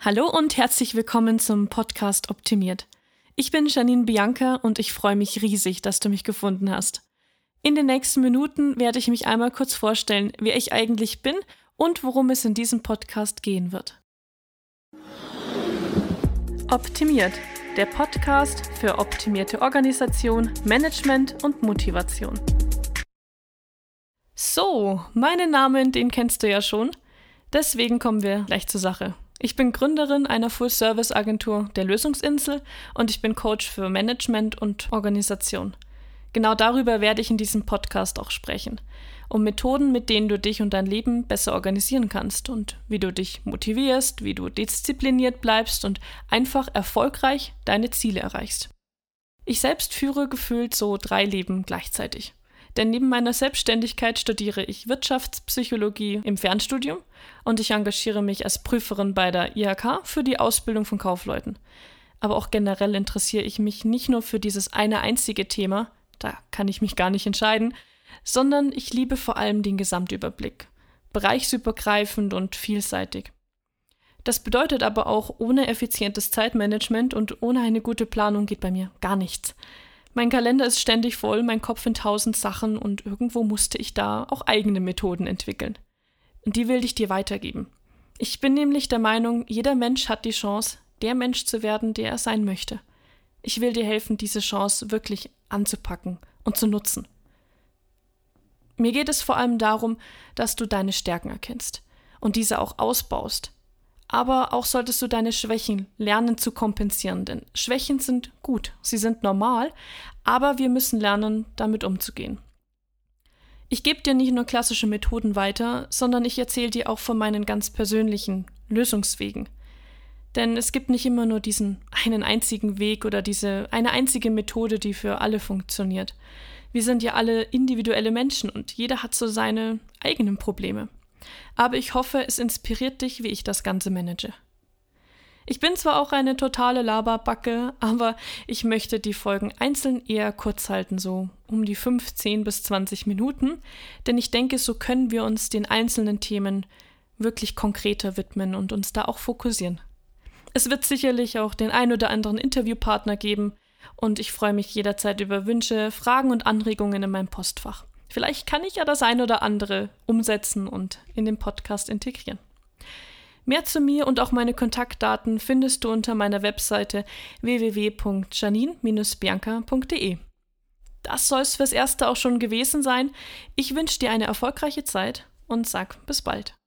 Hallo und herzlich willkommen zum Podcast Optimiert. Ich bin Janine Bianca und ich freue mich riesig, dass du mich gefunden hast. In den nächsten Minuten werde ich mich einmal kurz vorstellen, wer ich eigentlich bin und worum es in diesem Podcast gehen wird. Optimiert, der Podcast für optimierte Organisation, Management und Motivation. So, meinen Namen, den kennst du ja schon. Deswegen kommen wir gleich zur Sache. Ich bin Gründerin einer Full-Service-Agentur der Lösungsinsel und ich bin Coach für Management und Organisation. Genau darüber werde ich in diesem Podcast auch sprechen. Um Methoden, mit denen du dich und dein Leben besser organisieren kannst und wie du dich motivierst, wie du diszipliniert bleibst und einfach erfolgreich deine Ziele erreichst. Ich selbst führe gefühlt so drei Leben gleichzeitig. Denn neben meiner Selbstständigkeit studiere ich Wirtschaftspsychologie im Fernstudium und ich engagiere mich als Prüferin bei der IHK für die Ausbildung von Kaufleuten. Aber auch generell interessiere ich mich nicht nur für dieses eine einzige Thema, da kann ich mich gar nicht entscheiden, sondern ich liebe vor allem den Gesamtüberblick, bereichsübergreifend und vielseitig. Das bedeutet aber auch, ohne effizientes Zeitmanagement und ohne eine gute Planung geht bei mir gar nichts. Mein Kalender ist ständig voll, mein Kopf in tausend Sachen und irgendwo musste ich da auch eigene Methoden entwickeln. Und die will ich dir weitergeben. Ich bin nämlich der Meinung, jeder Mensch hat die Chance, der Mensch zu werden, der er sein möchte. Ich will dir helfen, diese Chance wirklich anzupacken und zu nutzen. Mir geht es vor allem darum, dass du deine Stärken erkennst und diese auch ausbaust, aber auch solltest du deine Schwächen lernen zu kompensieren, denn Schwächen sind gut, sie sind normal, aber wir müssen lernen, damit umzugehen. Ich gebe dir nicht nur klassische Methoden weiter, sondern ich erzähle dir auch von meinen ganz persönlichen Lösungswegen. Denn es gibt nicht immer nur diesen einen einzigen Weg oder diese eine einzige Methode, die für alle funktioniert. Wir sind ja alle individuelle Menschen und jeder hat so seine eigenen Probleme aber ich hoffe, es inspiriert dich, wie ich das Ganze manage. Ich bin zwar auch eine totale Laberbacke, aber ich möchte die Folgen einzeln eher kurz halten, so um die 15 bis 20 Minuten, denn ich denke, so können wir uns den einzelnen Themen wirklich konkreter widmen und uns da auch fokussieren. Es wird sicherlich auch den ein oder anderen Interviewpartner geben und ich freue mich jederzeit über Wünsche, Fragen und Anregungen in meinem Postfach. Vielleicht kann ich ja das ein oder andere umsetzen und in den Podcast integrieren. Mehr zu mir und auch meine Kontaktdaten findest du unter meiner Webseite www.janine-bianca.de. Das soll es fürs Erste auch schon gewesen sein. Ich wünsche dir eine erfolgreiche Zeit und sag bis bald.